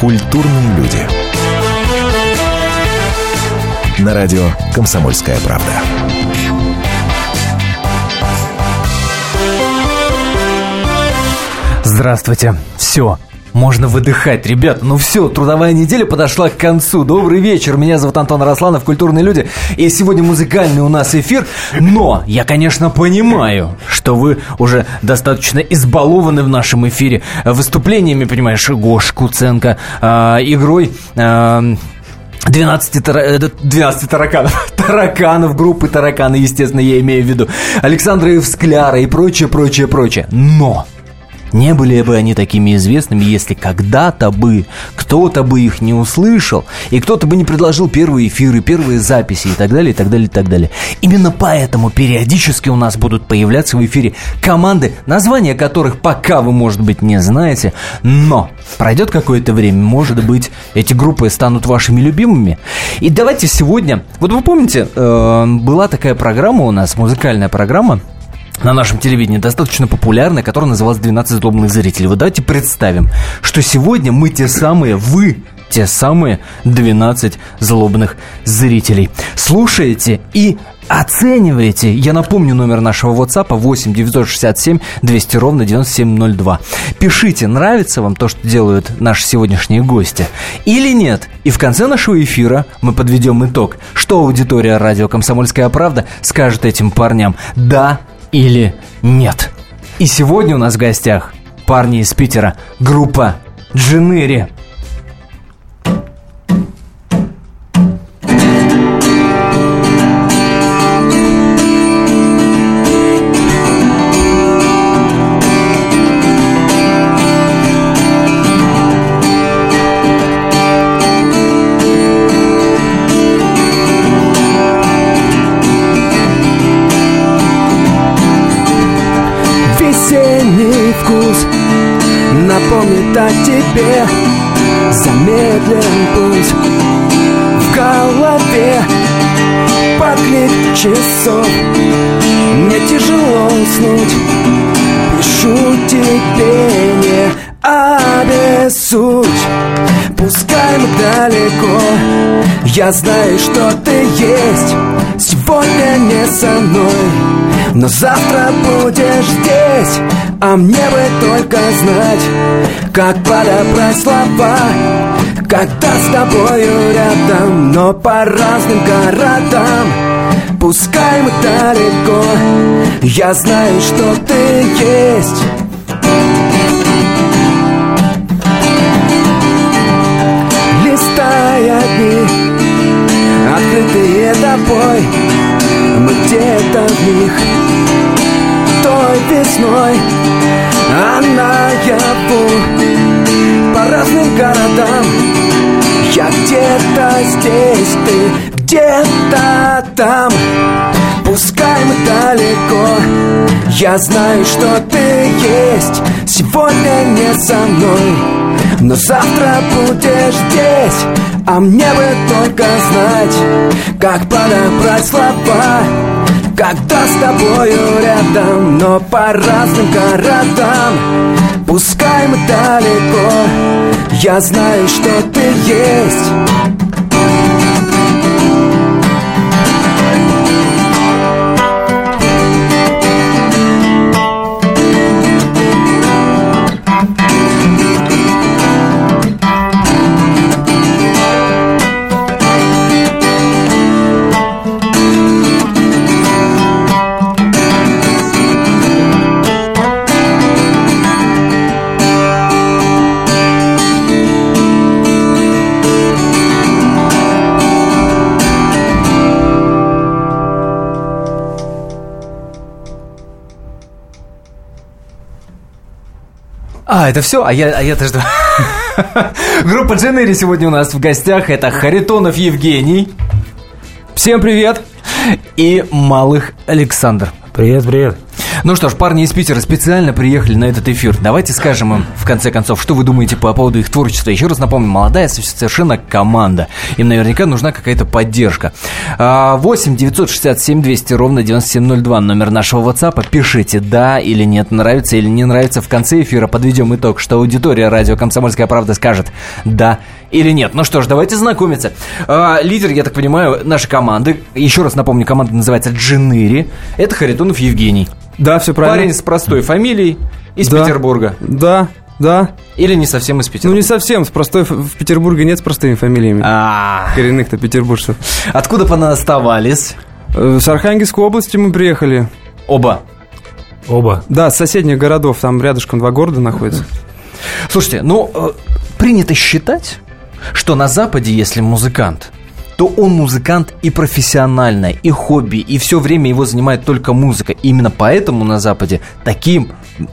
Культурные люди. На радио «Комсомольская правда». Здравствуйте. Все, можно выдыхать, ребята. Ну все, трудовая неделя подошла к концу. Добрый вечер. Меня зовут Антон Росланов, культурные люди. И сегодня музыкальный у нас эфир. Но я, конечно, понимаю, что вы уже достаточно избалованы в нашем эфире выступлениями, понимаешь, Гош Куценко, э, игрой... Э, 12, тара... 12 тараканов. Тараканов, группы тараканы, естественно, я имею в виду. Александра Евскляра и прочее, прочее, прочее. Но не были бы они такими известными, если когда-то бы кто-то бы их не услышал, и кто-то бы не предложил первые эфиры, первые записи и так далее, и так далее, и так далее. Именно поэтому периодически у нас будут появляться в эфире команды, названия которых пока вы, может быть, не знаете, но пройдет какое-то время, может быть, эти группы станут вашими любимыми. И давайте сегодня, вот вы помните, э, была такая программа у нас, музыкальная программа, на нашем телевидении достаточно популярная, которая называлась «12 злобных зрителей». Вот давайте представим, что сегодня мы те самые, вы те самые 12 злобных зрителей. Слушаете и оцениваете. Я напомню номер нашего WhatsApp 8 967 200 ровно 9702. Пишите, нравится вам то, что делают наши сегодняшние гости или нет. И в конце нашего эфира мы подведем итог, что аудитория радио «Комсомольская правда» скажет этим парням «да» или нет. И сегодня у нас в гостях парни из Питера, группа Дженери. Я знаю, что ты есть. Сегодня не со мной Но завтра будешь здесь. А мне бы только знать Как подобрать слова Когда с тобою рядом. Но по разным городам Пускай мы далеко Я знаю, что ты есть. Листая дни Открытые тобой. Мы где-то в них Той весной. А наяву По разным городам. Я где-то здесь, ты где-то там. Пускай мы далеко Я знаю, что ты есть Сегодня не со мной Но завтра будешь здесь А мне бы только знать Как подобрать слова Когда с тобою рядом Но по разным городам Пускай мы далеко. Я знаю, что ты есть это все? А я, а я-то жду. Группа Дженери сегодня у нас в гостях. Это Харитонов Евгений. Всем привет. И Малых Александр. Привет, привет. Ну что ж, парни из Питера специально приехали на этот эфир. Давайте скажем им, в конце концов, что вы думаете по поводу их творчества. Еще раз напомню, молодая совершенно команда. Им наверняка нужна какая-то поддержка. 8 967 200 ровно 9702 номер нашего WhatsApp. Пишите да или нет, нравится или не нравится. В конце эфира подведем итог, что аудитория радио «Комсомольская правда» скажет да или нет. Ну что ж, давайте знакомиться. А, лидер, я так понимаю, нашей команды. Еще раз напомню, команда называется Джиныри. Это Харитонов Евгений. Да, все правильно. Парень с простой фамилией из Да. Петербурга. Да, да. Или не совсем из Ну, Петербурга. не совсем. С простой... В Петербурге нет с простыми фамилиями. А, Коренных-то петербуржцев. откуда понаставались? Э, С Архангельской области мы приехали. Оба. Оба. Да, с соседних городов. Там рядышком два города находятся. Слушайте, ну, э, принято считать, что на Западе, если музыкант, то он музыкант и профессиональное, и хобби, и все время его занимает только музыка. Именно поэтому на Западе такие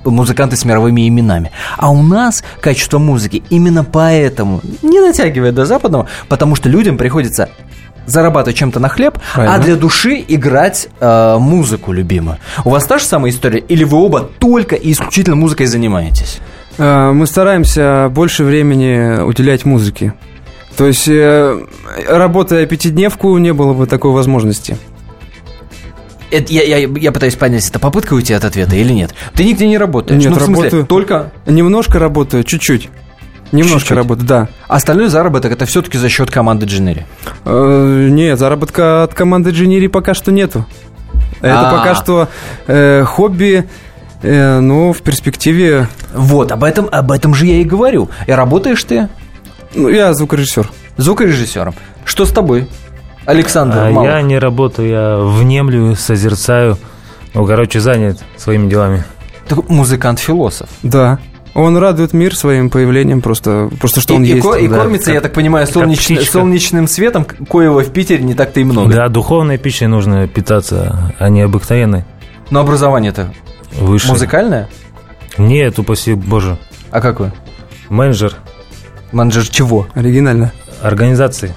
музыканты с мировыми именами. А у нас качество музыки именно поэтому не дотягивает до западного, потому что людям приходится зарабатывать чем-то на хлеб, а Правильно. для души играть э, музыку любимую. У вас та же самая история, или вы оба только и исключительно музыкой занимаетесь? Э, Мы стараемся больше времени уделять музыке. То есть, э, работая пятидневку, не было бы такой возможности. Это я, я, я пытаюсь понять, это попытка уйти от ответа или нет? Ты нигде не работаешь? Нет, ну, смысле, работаю. только Немножко работаю, чуть-чуть. Немножко Чуть-чуть. работаю, да. остальной заработок это все-таки за счет команды Дженери. Э, Нет, заработка от команды Джинири пока что нету. Это А. пока что э, хобби, э, ну, в перспективе... Вот, об этом, об этом же я и говорю. И работаешь ты Ну, я звукорежиссер. звукорежиссером. Что с тобой? Александр А Малых. я не работаю, я внемлю, созерцаю. Ну, короче, занят своими делами. Ты музыкант-философ. Да. Он радует мир своим появлением, просто, просто что и, он и есть. ко- и да, кормится, как- я так понимаю, солнеч- солнечным светом, коего в Питере не так-то и много. Да, духовной пищей нужно питаться, а не обыкновенной. Но образование-то Выше. музыкальное? Нет, упаси боже. А какое? Менеджер Менеджер чего? Оригинально. организации.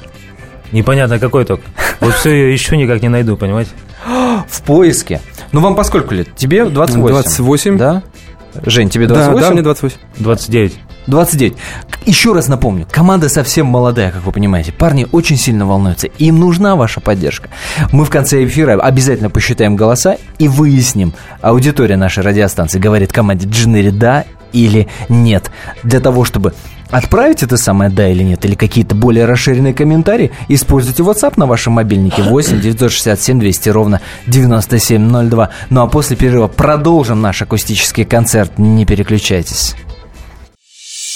Непонятно какой только. Вот все еще никак не найду, понимаете? В поиске. Ну, вам по сколько лет? Тебе 28? 28. Да? Жень, тебе Да, 28? да, мне 28. 29. 29. Еще раз напомню, команда совсем молодая, как вы понимаете. Парни очень сильно волнуются. Им нужна ваша поддержка. Мы в конце эфира обязательно посчитаем голоса и выясним, аудитория нашей радиостанции говорит команде Джинери да или нет. Для того, чтобы отправить это самое да или нет, или какие-то более расширенные комментарии, используйте WhatsApp на вашем мобильнике 8 967 200 ровно 9702. Ну а после перерыва продолжим наш акустический концерт. Не переключайтесь.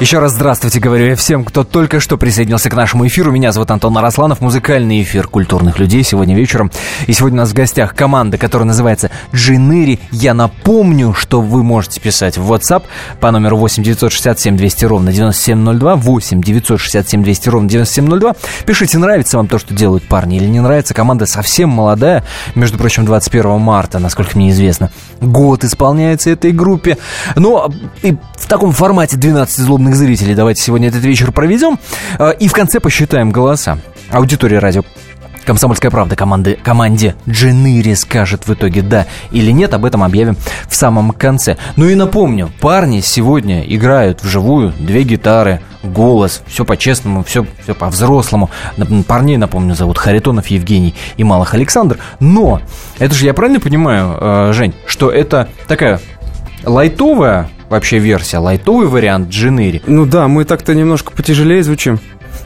Еще раз здравствуйте, говорю я всем, кто только что присоединился к нашему эфиру. Меня зовут Антон Арасланов, музыкальный эфир культурных людей сегодня вечером. И сегодня у нас в гостях команда, которая называется Джиныри. Я напомню, что вы можете писать в WhatsApp по номеру 8 967 200 ровно 9702, 8 967 200 ровно 9702. Пишите, нравится вам то, что делают парни или не нравится. Команда совсем молодая, между прочим, 21 марта, насколько мне известно. Год исполняется этой группе. Но и в таком формате 12 злобных зрителей давайте сегодня этот вечер проведем. Э, И в конце посчитаем голоса. Аудитория радио Комсомольская правда команды, команде Дженыри скажет в итоге да или нет, об этом объявим в самом конце. Ну и напомню, парни сегодня играют вживую, две гитары, голос, все по-честному, все, все по-взрослому. Парней, напомню, зовут Харитонов Евгений и Малых Александр. Но, это же я правильно понимаю, э, Жень, что это такая лайтовая вообще версия, лайтовый вариант Дженыри. Ну да, мы так-то немножко потяжелее звучим.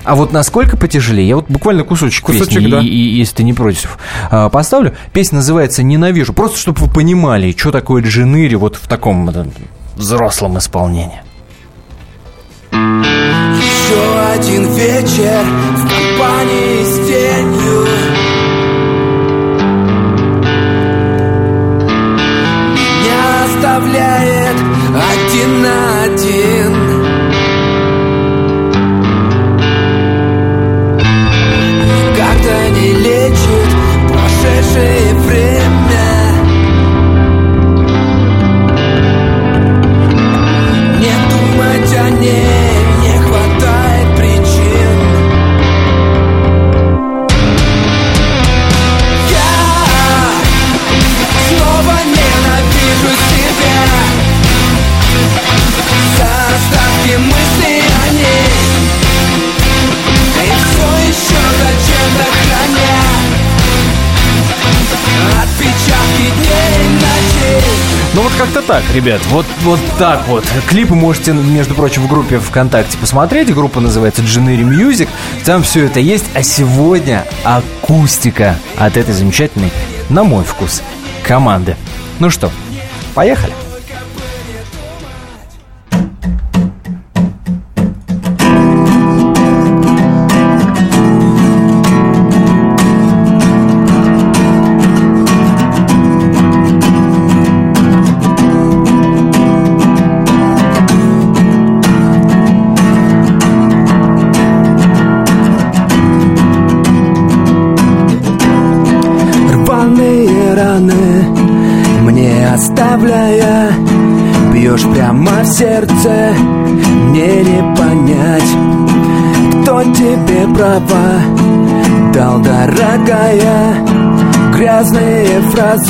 А вот насколько потяжелее, я вот буквально кусочек, Кусочек, песни, да. и, и- если ты не против, а, поставлю. Песня называется «Ненавижу». Просто, чтобы вы понимали, что такое Джиныри вот в таком, взрослом исполнении. Еще один вечер в компании с тенью Меня оставляет один на один. Как-то не лечит прошедшее время. Не думать о ней как-то так, ребят, вот, вот так вот. Клипы можете, между прочим, в группе ВКонтакте посмотреть. Группа называется Generi Music. Там все это есть. А сегодня акустика от этой замечательной, на мой вкус, команды. Ну что, поехали. Рваные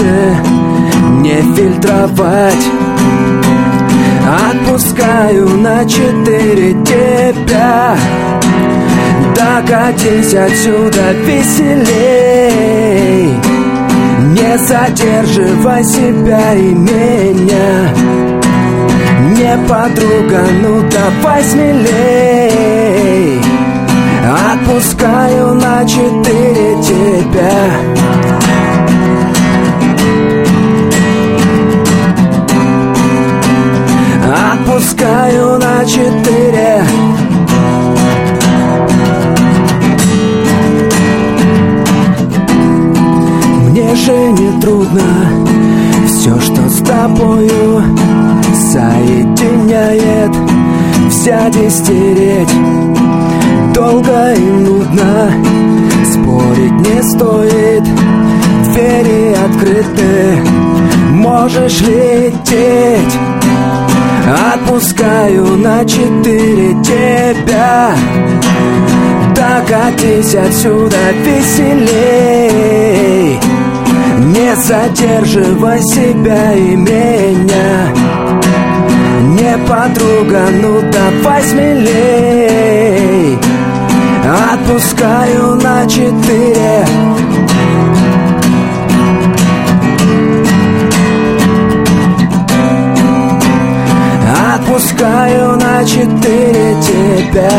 фразы Не фильтровать. Отпускаю на четыре тебя. Докатись отсюда веселей. Не задерживай себя и меня. Не подруга, ну давай смелей. Отпускаю на четыре тебя Отпускаю на четыре. Мне же не трудно Все, что с тобою Соединяет. Взять и стереть Долго и нудно Спорить не стоит. Двери открыты Можешь лететь Отпускаю на четыре тебя. Докатись отсюда веселей. Не задерживай себя и меня. Не подруга, ну давай смелей. Отпускаю на четыре Отпускаю на четыре тебя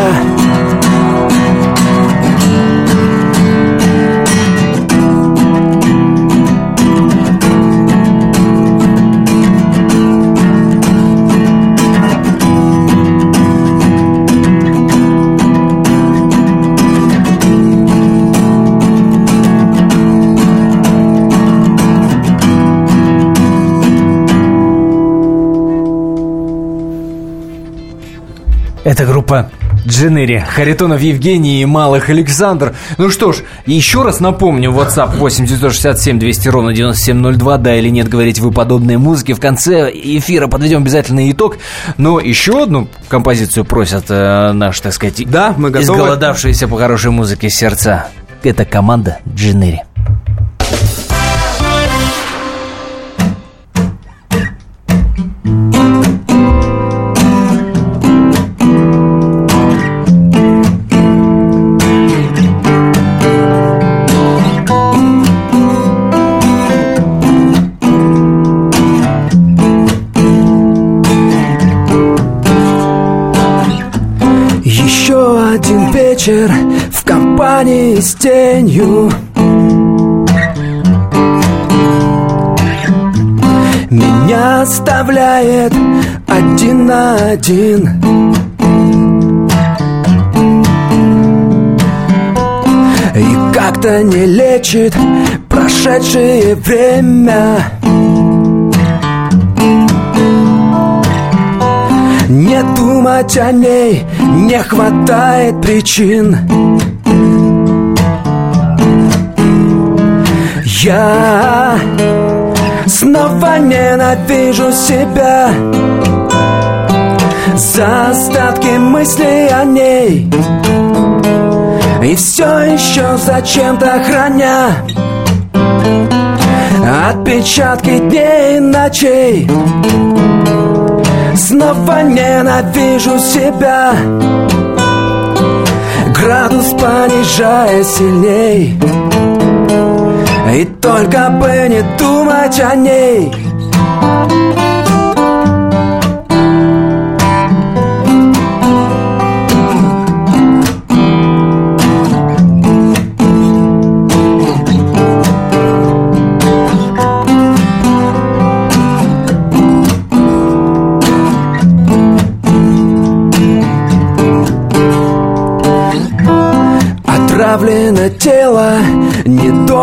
группа Дженери, Харитонов Евгений и Малых Александр. Ну что ж, еще раз напомню, WhatsApp 8967 200 ровно 9702, да или нет, говорите вы подобные музыки. В конце эфира подведем обязательно итог. Но еще одну композицию просят э, наши, так сказать, Да, мы готовы. изголодавшиеся по хорошей музыке сердца. Это команда Дженери. Вечер в компании с тенью. Меня оставляет один на один. И как-то не лечит прошедшее время думать о ней не хватает причин. Я снова ненавижу себя За остатки мыслей о ней. И все еще зачем-то храня Отпечатки дней и ночей Снова ненавижу себя. Градус понижая сильней. И только бы не думать о ней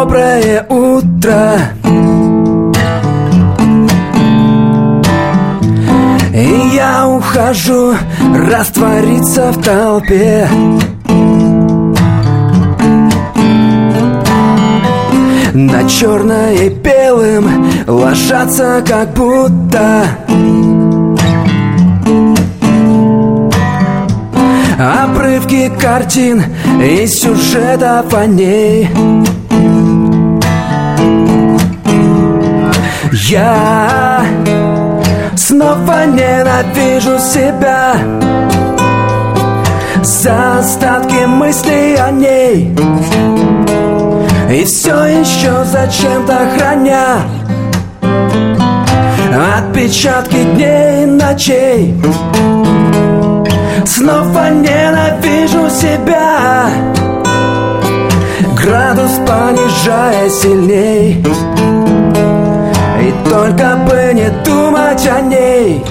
недоброе утро. И я ухожу раствориться в толпе. На черное и белым ложатся как будто. Обрывки картин и сюжетов о ней Я снова ненавижу себя За остатки мыслей о ней. И все еще зачем-то храня Отпечатки дней и ночей. Снова ненавижу себя. Градус понижая сильней только бы не думать о ней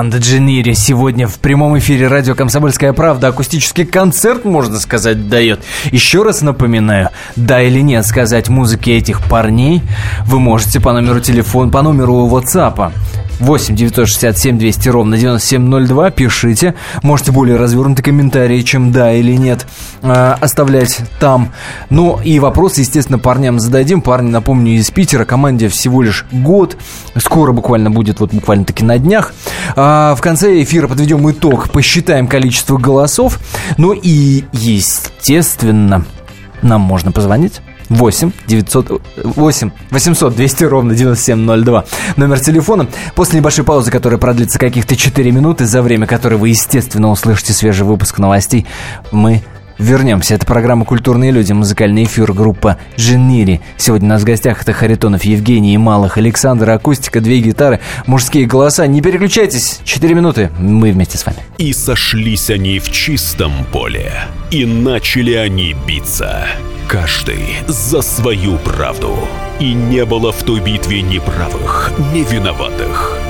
команда Дженири сегодня в прямом эфире радио «Комсомольская правда». Акустический концерт, можно сказать, дает. Еще раз напоминаю, да или нет сказать музыке этих парней вы можете по номеру телефона, по номеру WhatsApp 8 967 200 ровно 9702. Пишите. Можете более развернутые комментарии, чем да или нет, э, оставлять там. Ну и вопросы, естественно, парням зададим. Парни, напомню, из Питера. Команде всего лишь год. Скоро буквально будет, вот буквально таки на днях. А в конце эфира подведем итог, посчитаем количество голосов. Ну и, естественно, нам можно позвонить. 8 900 8 800 200 ровно 9702 номер телефона. После небольшой паузы, которая продлится каких-то 4 минуты, за время которой вы, естественно, услышите свежий выпуск новостей, мы вернемся. Это программа «Культурные люди», музыкальный эфир, группа «Дженнири». Сегодня у нас в гостях это Харитонов Евгений и Малых Александр, акустика, две гитары, мужские голоса. Не переключайтесь, 4 минуты, мы вместе с вами. И сошлись они в чистом поле, и начали они биться. Каждый за свою правду. И не было в той битве ни правых, ни виноватых.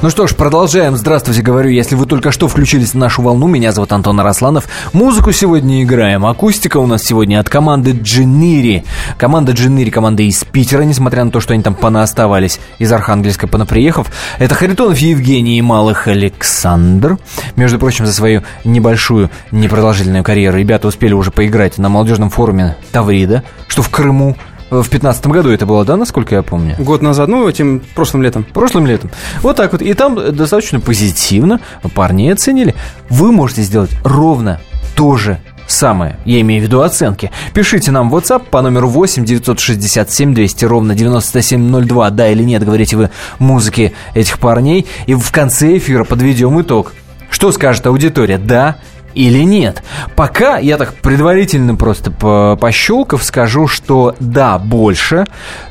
Ну что ж, продолжаем. Здравствуйте, говорю, если вы только что включились на нашу волну, меня зовут Антон Арасланов. Музыку сегодня играем. Акустика у нас сегодня от команды Джинири. Команда Джинири, команда из Питера, несмотря на то, что они там понаоставались из Архангельска понаприехав. Это Харитонов Евгений и Малых Александр. Между прочим, за свою небольшую, непродолжительную карьеру ребята успели уже поиграть на молодежном форуме Таврида, что в Крыму. В пятнадцатом году это было, да, насколько я помню? Год назад, ну, этим прошлым летом. Прошлым летом. Вот так вот. И там достаточно позитивно парни оценили. Вы можете сделать ровно то же самое. Я имею в виду оценки. Пишите нам в WhatsApp по номеру 8 967 200 ровно 9702. Да или нет, говорите вы музыке этих парней. И в конце эфира подведем итог. Что скажет аудитория? Да или нет. Пока я так предварительно просто по пощелкав скажу, что да, больше,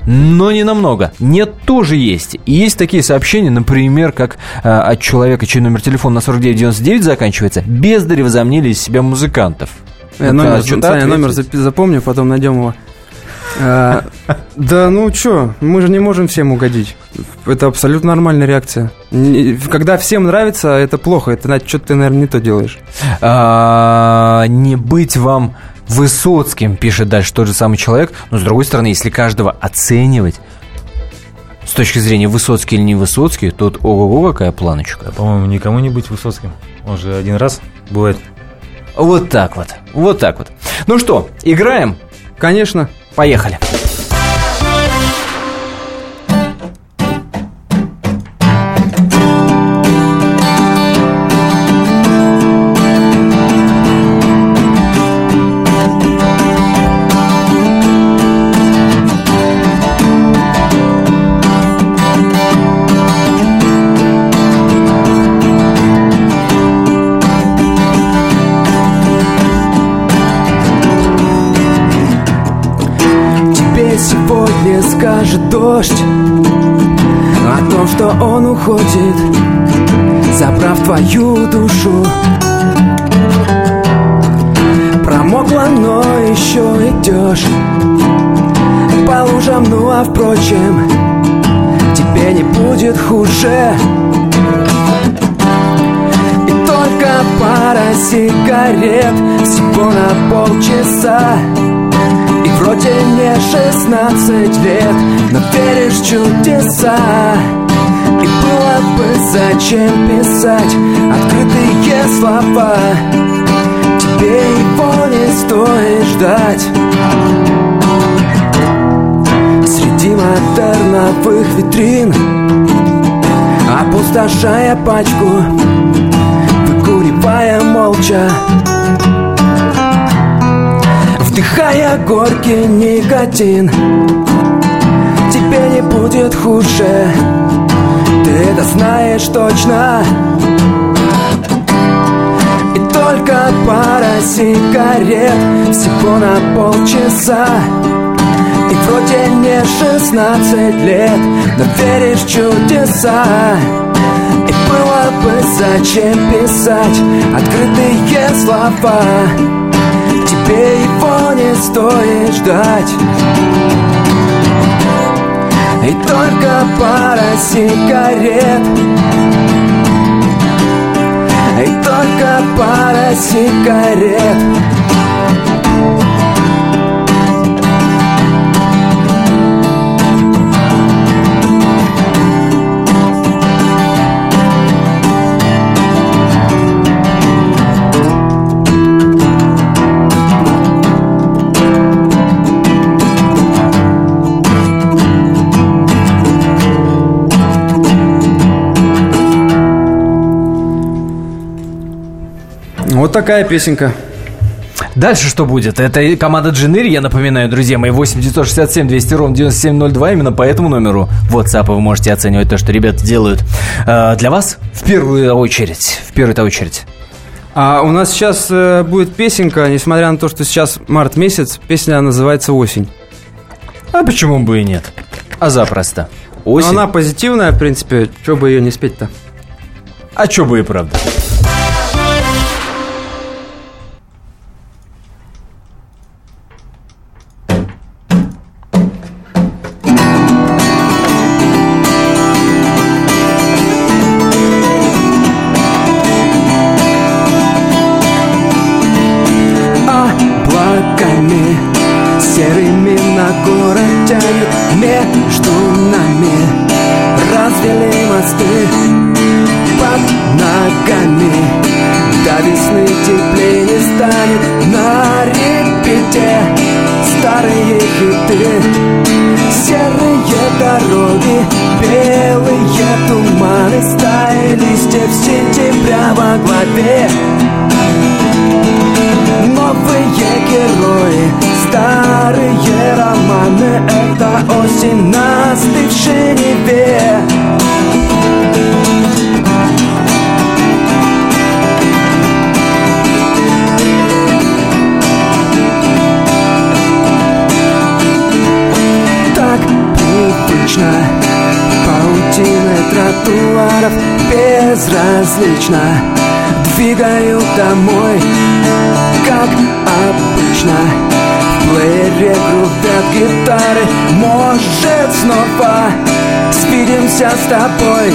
но не намного. Нет, тоже есть. И есть такие сообщения, например, как э, от человека, чей номер телефона на 4999 заканчивается, бездари возомнили из себя музыкантов. Я Вот, номер, а, что-то Саня, номер запомню, потом найдем его. А, Да ну чё, мы же не можем всем угодить. Это абсолютно нормальная реакция. Когда всем нравится, это плохо. Это значит, что ты, наверное, не то делаешь. А, не быть вам Высоцким, пишет дальше тот же самый человек. Но с другой стороны, если каждого оценивать с точки зрения Высоцкий или не Высоцкий, тут ого-го какая планочка. По-моему, никому не быть Высоцким. Он же один раз бывает. Вот так вот. Вот так вот. Ну что, играем? Конечно. Поехали. Твою душу. Промокла, но еще идешь По лужам, ну а впрочем Тебе не будет хуже. И только пара сигарет Всего на полчаса. И вроде не 16 лет, но веришь чудеса И было бы зачем писать открытые слова? Тебе его не стоит ждать. Среди модерновых витрин Опустошая пачку Выкуривая молча Вдыхая горький никотин. Тебе не будет хуже Ты это знаешь точно. И только пара сигарет Всего на полчаса. И вроде не 16 лет Но веришь в чудеса. И было бы зачем писать Открытые слова. Тебе его не стоит ждать И только пара сигарет. И только пара сигарет Вот такая песенка. Дальше что будет? Это команда Дженери, я напоминаю, друзья мои, 8 967 200 ровно 9702. Именно по этому номеру WhatsApp вы можете оценивать то, что ребята делают э, для вас в первую очередь. В первую очередь. А у нас сейчас э, будет песенка, несмотря на то, что сейчас март месяц, песня называется «Осень». А почему бы и нет? А запросто. Но Осень. она позитивная, в принципе, что бы ее не спеть-то? А чё бы и правда. Станет на репете Старые хиты Серые дороги, белые туманы Стаи листьев сентября во главе безразлично. Двигаю домой как обычно. В плеере грубят гитары. Может снова свидимся с тобой?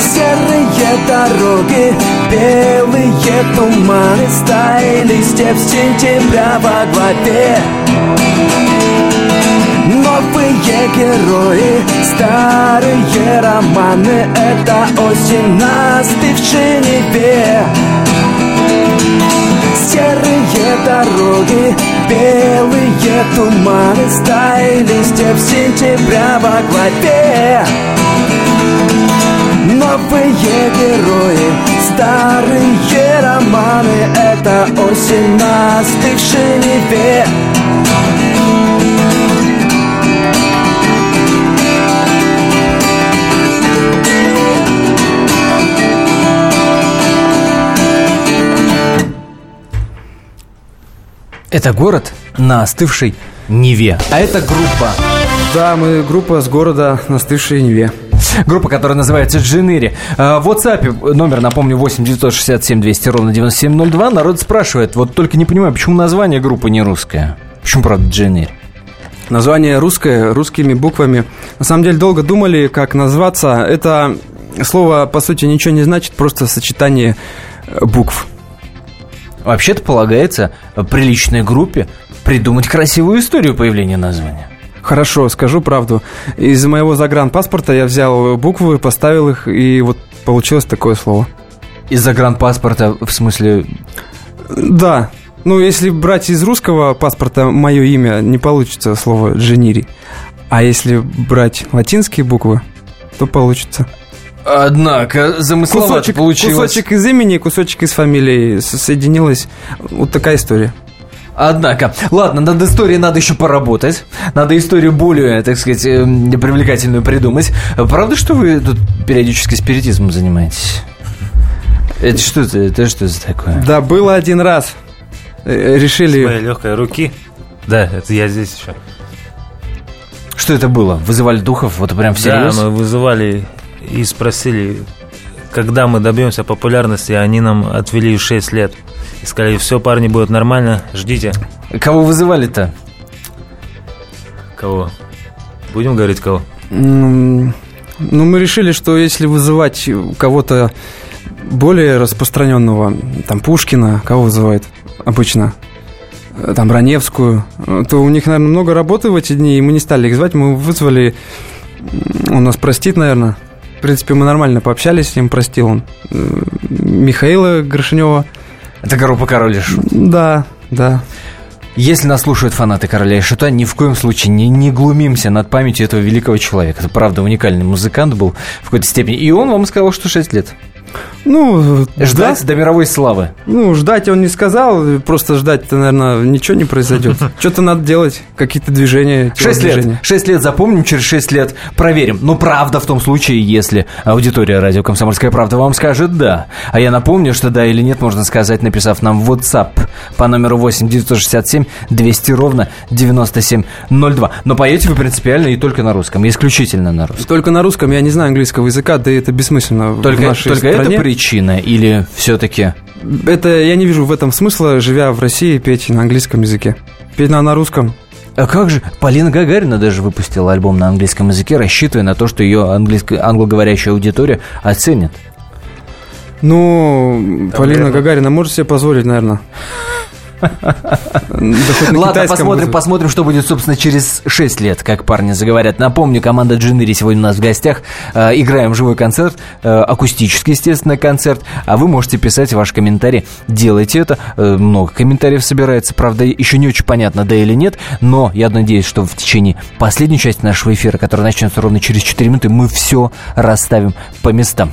Серые дороги, белые туманы Стаи листьев сентября во главе Новые герои, старые романы Это осень на остывшей Неве Серые дороги, белые туманы Стаи листьев сентября во главе. Новые герои, старые романы Это осень на остывшей Неве Это город на остывшей Неве. А это группа. Да, мы группа с города на остывшей Неве. Группа, которая называется Дженери. А, В WhatsApp номер, напомню, 8 967 200 ровно 9702. Народ спрашивает, вот только не понимаю, почему название группы не русское? Почему, правда, Дженери? Название русское, русскими буквами. На самом деле долго думали, как назваться. Это слово, по сути, ничего не значит, просто сочетание э, букв. Вообще-то полагается приличной группе придумать красивую историю появления названия. Хорошо, скажу правду. Из моего загранпаспорта я взял буквы, поставил их, и вот получилось такое слово. Из загранпаспорта, в смысле, Да, ну если брать из русского паспорта мое имя, не получится слово «дженири». А если брать латинские буквы, то получится. Однако, замысловато Кусочек, получилось. кусочек из имени, кусочек из фамилии с- соединилось. Вот такая история. Однако, ладно, над историей надо еще поработать. Надо историю более, так сказать, эм, привлекательную придумать. Правда, что вы тут периодически спиритизмом занимаетесь? Это что это? Это что за такое? Да, было один раз. Э, С Решили... моей легкой руки. Да, это я здесь еще. Что это было? Вызывали духов? Вот прям всерьез? Да, мы вызывали и спросили, когда мы добьемся популярности, а они нам отвели 6 лет. И сказали, все, парни, будет нормально, ждите. Кого вызывали-то? Кого? Будем говорить кого? Ну, мы решили, что если вызывать кого-то более распространенного, там, Пушкина, кого вызывает обычно? Э, Там, Раневскую, э, то у них, наверное, много работы в эти дни, и мы не стали их звать, мы вызвали... Он нас простит, наверное. В принципе, мы нормально пообщались с ним, простил он. Михаила Горшинева. Это группа Король и Шут. Да, да. Если нас слушают фанаты Короля и Шута, ни в коем случае не, не глумимся над памятью этого великого человека. Это правда уникальный музыкант был в какой-то степени. И он вам сказал, что 6 лет. Ну, Ждать да. до мировой славы. Ну, ждать он не сказал, просто ждать-то, наверное, ничего не произойдет. Что-то надо делать, какие-то движения. Шесть лет. Шесть лет запомним, через шесть лет проверим. Ну, правда в том случае, если аудитория радио «Комсомольская правда» вам скажет «да». А я напомню, что «да» или «нет» можно сказать, написав нам в WhatsApp по номеру 8 967 200 ровно 9702. Но поете вы принципиально и только на русском, исключительно на русском. Только на русском я не знаю английского языка, да и это бессмысленно в Только, нашей только стране. Это причина или все-таки... Это я не вижу в этом смысла, живя в России, петь на английском языке. Петь на, на русском. А как же? Полина Гагарина даже выпустила альбом на английском языке, рассчитывая на то, что ее английско- англоговорящая аудитория оценит. Ну, Полина Гагарина может себе позволить, наверное. Ладно, посмотрим, посмотрим, что будет, собственно, через 6 лет, как парни заговорят. Напомню, команда Джинери сегодня у нас в гостях. Э, играем живой концерт, э, акустический, естественно, концерт. А вы можете писать ваши комментарии. Делайте это. Э, много комментариев собирается. Правда, еще не очень понятно, да или нет. Но я надеюсь, что в течение последней части нашего эфира, которая начнется ровно через 4 минуты, мы все расставим по местам.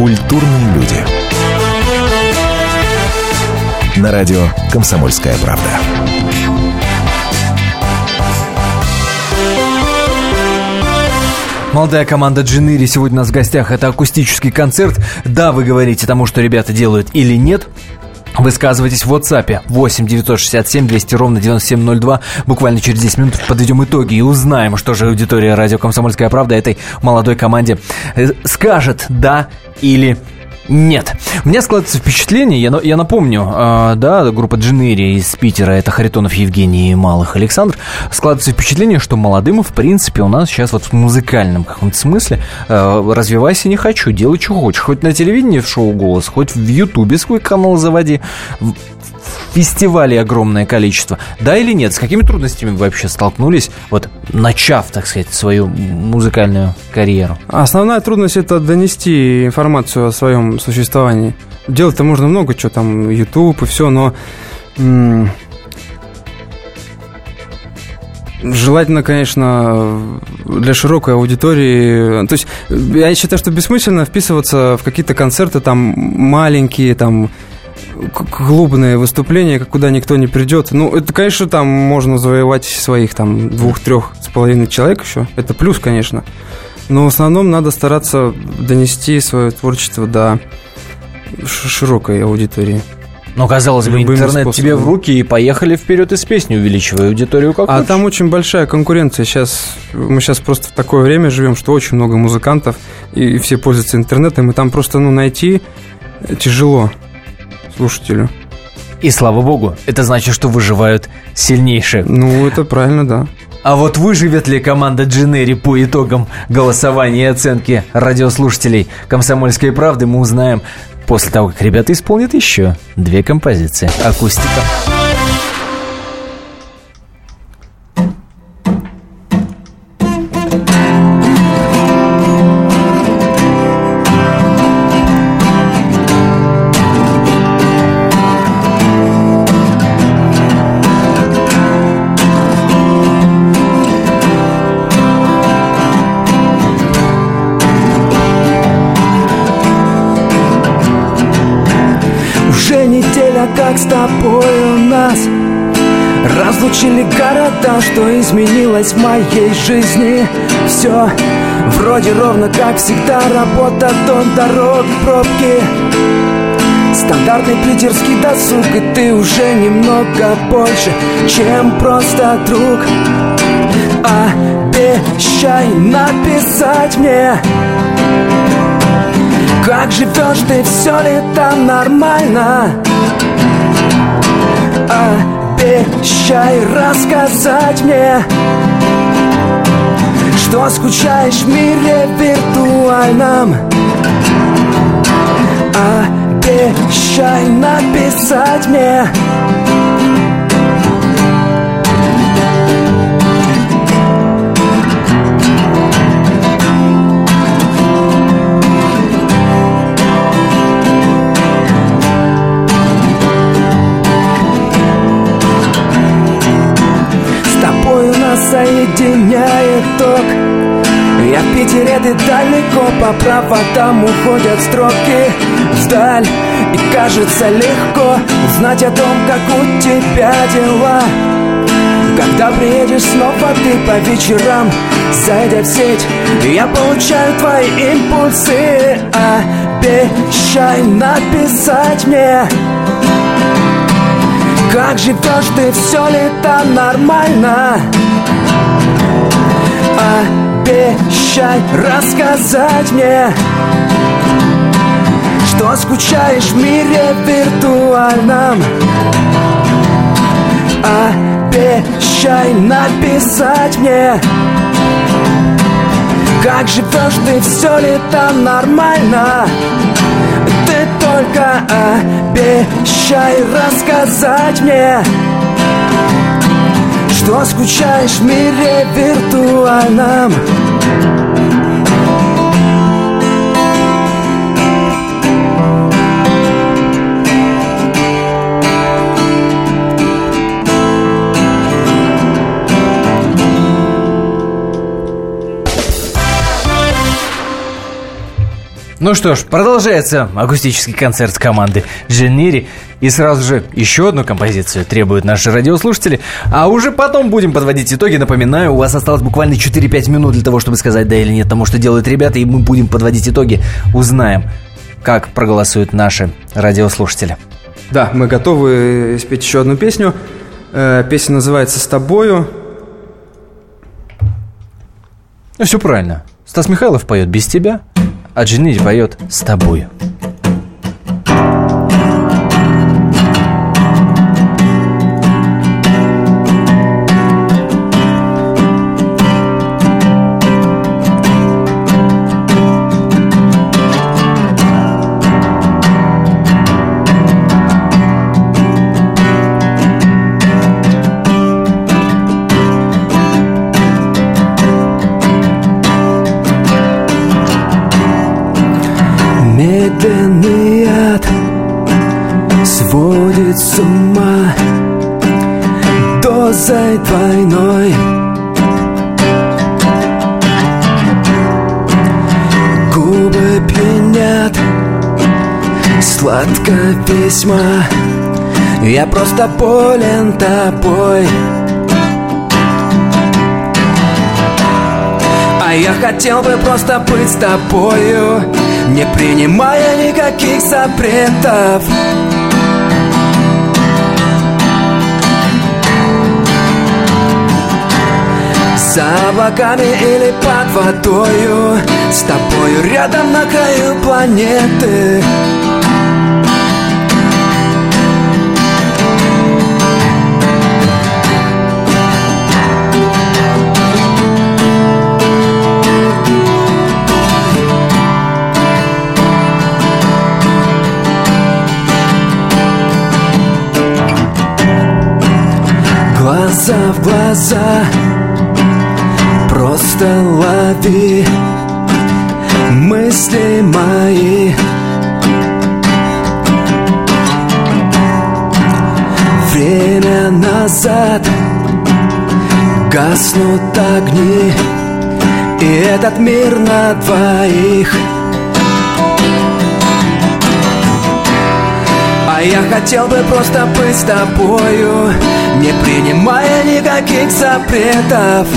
Культурные люди. На радио «Комсомольская правда». Молодая команда Джиныри сегодня у нас в гостях. Это акустический концерт. Да, вы говорите тому, что ребята делают или нет. Высказывайтесь в WhatsApp 8 967 200 ровно 9702. Буквально через 10 минут подведем итоги и узнаем, что же аудитория радио «Комсомольская правда» этой молодой команде э, скажет «да» или нет. У меня складывается впечатление, я, я напомню, э, да, группа Дженери из Питера, это Харитонов Евгений и Малых Александр, складывается впечатление, что молодым, в принципе, у нас сейчас вот в музыкальном каком-то смысле э, развивайся не хочу, делай, что хочешь. Хоть на телевидении в шоу «Голос», хоть в Ютубе свой канал заводи. Фестивалей огромное количество. Да или нет? С какими трудностями вы вообще столкнулись, вот начав, так сказать, свою музыкальную карьеру? Основная трудность это донести информацию о своем существовании. Делать-то можно много чего, там, YouTube и все, но желательно, конечно, для широкой аудитории. То есть я считаю, что бессмысленно вписываться в какие-то концерты там маленькие, там клубные выступления, куда никто не придет. Ну, это, конечно, там можно завоевать своих там двух-трех с половиной человек еще. Это плюс, конечно. Но в основном надо стараться донести свое творчество до широкой аудитории. Ну, казалось бы, Любыми интернет способами. тебе в руки и поехали вперед и с песней, увеличивая аудиторию как А хочешь. там очень большая конкуренция. Сейчас мы сейчас просто в такое время живем, что очень много музыкантов и все пользуются интернетом, и там просто ну найти тяжело слушателю. И слава богу, это значит, что выживают сильнейшие. Ну это правильно, да. А вот выживет ли команда Дженери по итогам голосования и оценки радиослушателей «Комсомольской правды» мы узнаем после того, как ребята исполнят еще две композиции. Акустика. Изменилось в моей жизни. Все вроде ровно как всегда. Работа, дом, дороги, пробки. Стандартный питерский досуг И ты уже немного больше, чем просто друг. Обещай написать мне. Как живешь ты, все ли там нормально? Обещай рассказать мне Что скучаешь в мире виртуальном? Обещай написать мне По проводам уходят строки Вдаль. И кажется легко Узнать о том, как у тебя дела. Когда приедешь снова ты по вечерам Зайдя в сеть, я получаю твои импульсы. Обещай написать мне. Как живешь ты, все ли там нормально? Обещай рассказать мне Что скучаешь в мире виртуальном Обещай написать мне Как живешь ты, все ли там нормально? Ты только обещай рассказать мне Что скучаешь в мире виртуальном Thank you. Ну что ж, продолжается акустический концерт команды Дженнири. И сразу же еще одну композицию требуют наши радиослушатели. А уже потом будем подводить итоги. Напоминаю, у вас осталось буквально 4-5 минут для того, чтобы сказать да или нет тому, что делают ребята. И мы будем подводить итоги. Узнаем, как проголосуют наши радиослушатели. Да, мы готовы спеть еще одну песню. Э, Песня называется «С тобою». Ну, все правильно. Стас Михайлов поет «Без тебя», а Дженнири поет «С тобою». Медленный ад сводит с ума. Дозой двойной. Губы пьянят Сладко весьма Я просто болен тобой. А я хотел бы просто быть с тобою Не принимая никаких запретов. За облаками или под водою С тобою рядом на краю планеты Глаза в глаза. Просто лови мысли мои. Время назад Гаснут огни И этот мир на двоих А я хотел бы просто быть с тобою Не принимая никаких запретов.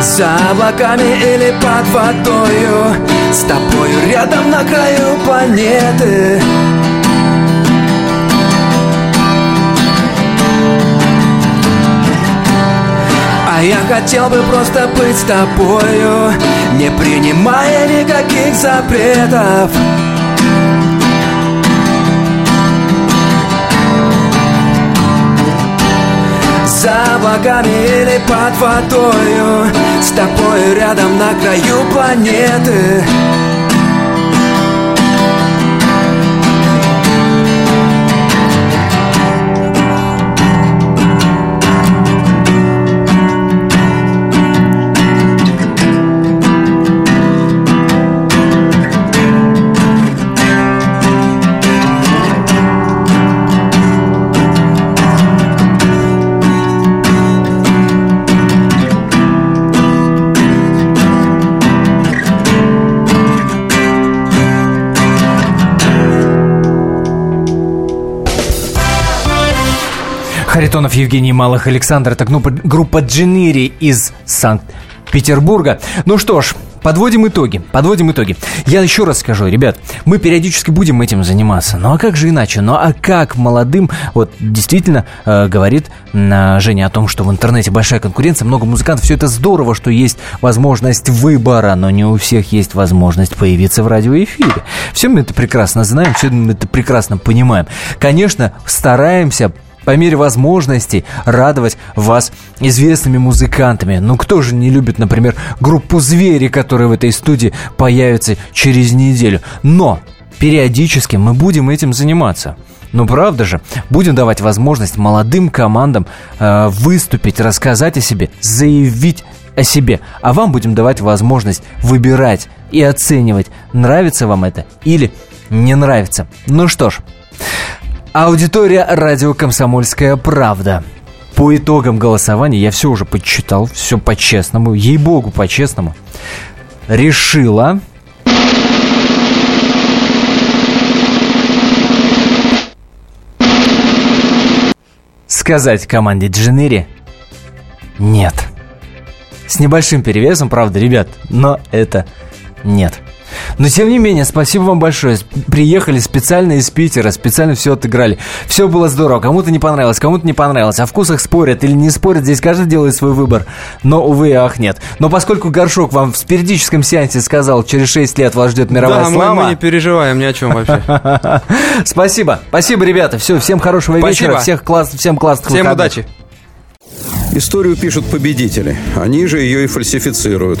За облаками или под водою С тобою рядом на краю планеты я хотел бы просто быть с тобою Не принимая никаких запретов. За облаками или под водою С тобой рядом на краю планеты Харитонов Евгений Малых Александр. Это группа, группа Дженири из Санкт-Петербурга. Ну что ж, Подводим итоги, подводим итоги. Я еще раз скажу, ребят, мы периодически будем этим заниматься. Ну а как же иначе? Ну а как молодым, вот действительно э, говорит э, Женя о том, что в интернете большая конкуренция, много музыкантов, все это здорово, что есть возможность выбора, но не у всех есть возможность появиться в радиоэфире. Все мы это прекрасно знаем, все мы это прекрасно понимаем. Конечно, стараемся по мере возможностей радовать вас известными музыкантами. Ну, кто же не любит, например, группу «Звери», которая в этой студии появится через неделю. Но периодически мы будем этим заниматься. Ну, правда же, будем давать возможность молодым командам э, выступить, рассказать о себе, заявить о себе. А вам будем давать возможность выбирать и оценивать, нравится вам это или не нравится. Ну что ж, Аудитория радио «Комсомольская правда». По итогам голосования, я все уже подсчитал, все по-честному, ей-богу, по-честному, решила... Сказать команде Дженери нет. С небольшим перевесом, правда, ребят, но это нет. Но тем не менее, спасибо вам большое. Приехали специально из Питера, специально все отыграли. Все было здорово. Кому-то не понравилось, кому-то не понравилось. О вкусах спорят или не спорят, здесь каждый делает свой выбор. Но, увы, ах, нет. Но поскольку Горшок вам в спиритическом сеансе сказал, через 6 лет вас ждет мировая да, слава... Мы, мы не переживаем ни о чем вообще. Спасибо. Спасибо, ребята. Все, всем хорошего вечера. Всех класс, всем классных Всем удачи. Историю пишут победители. Они же ее и фальсифицируют.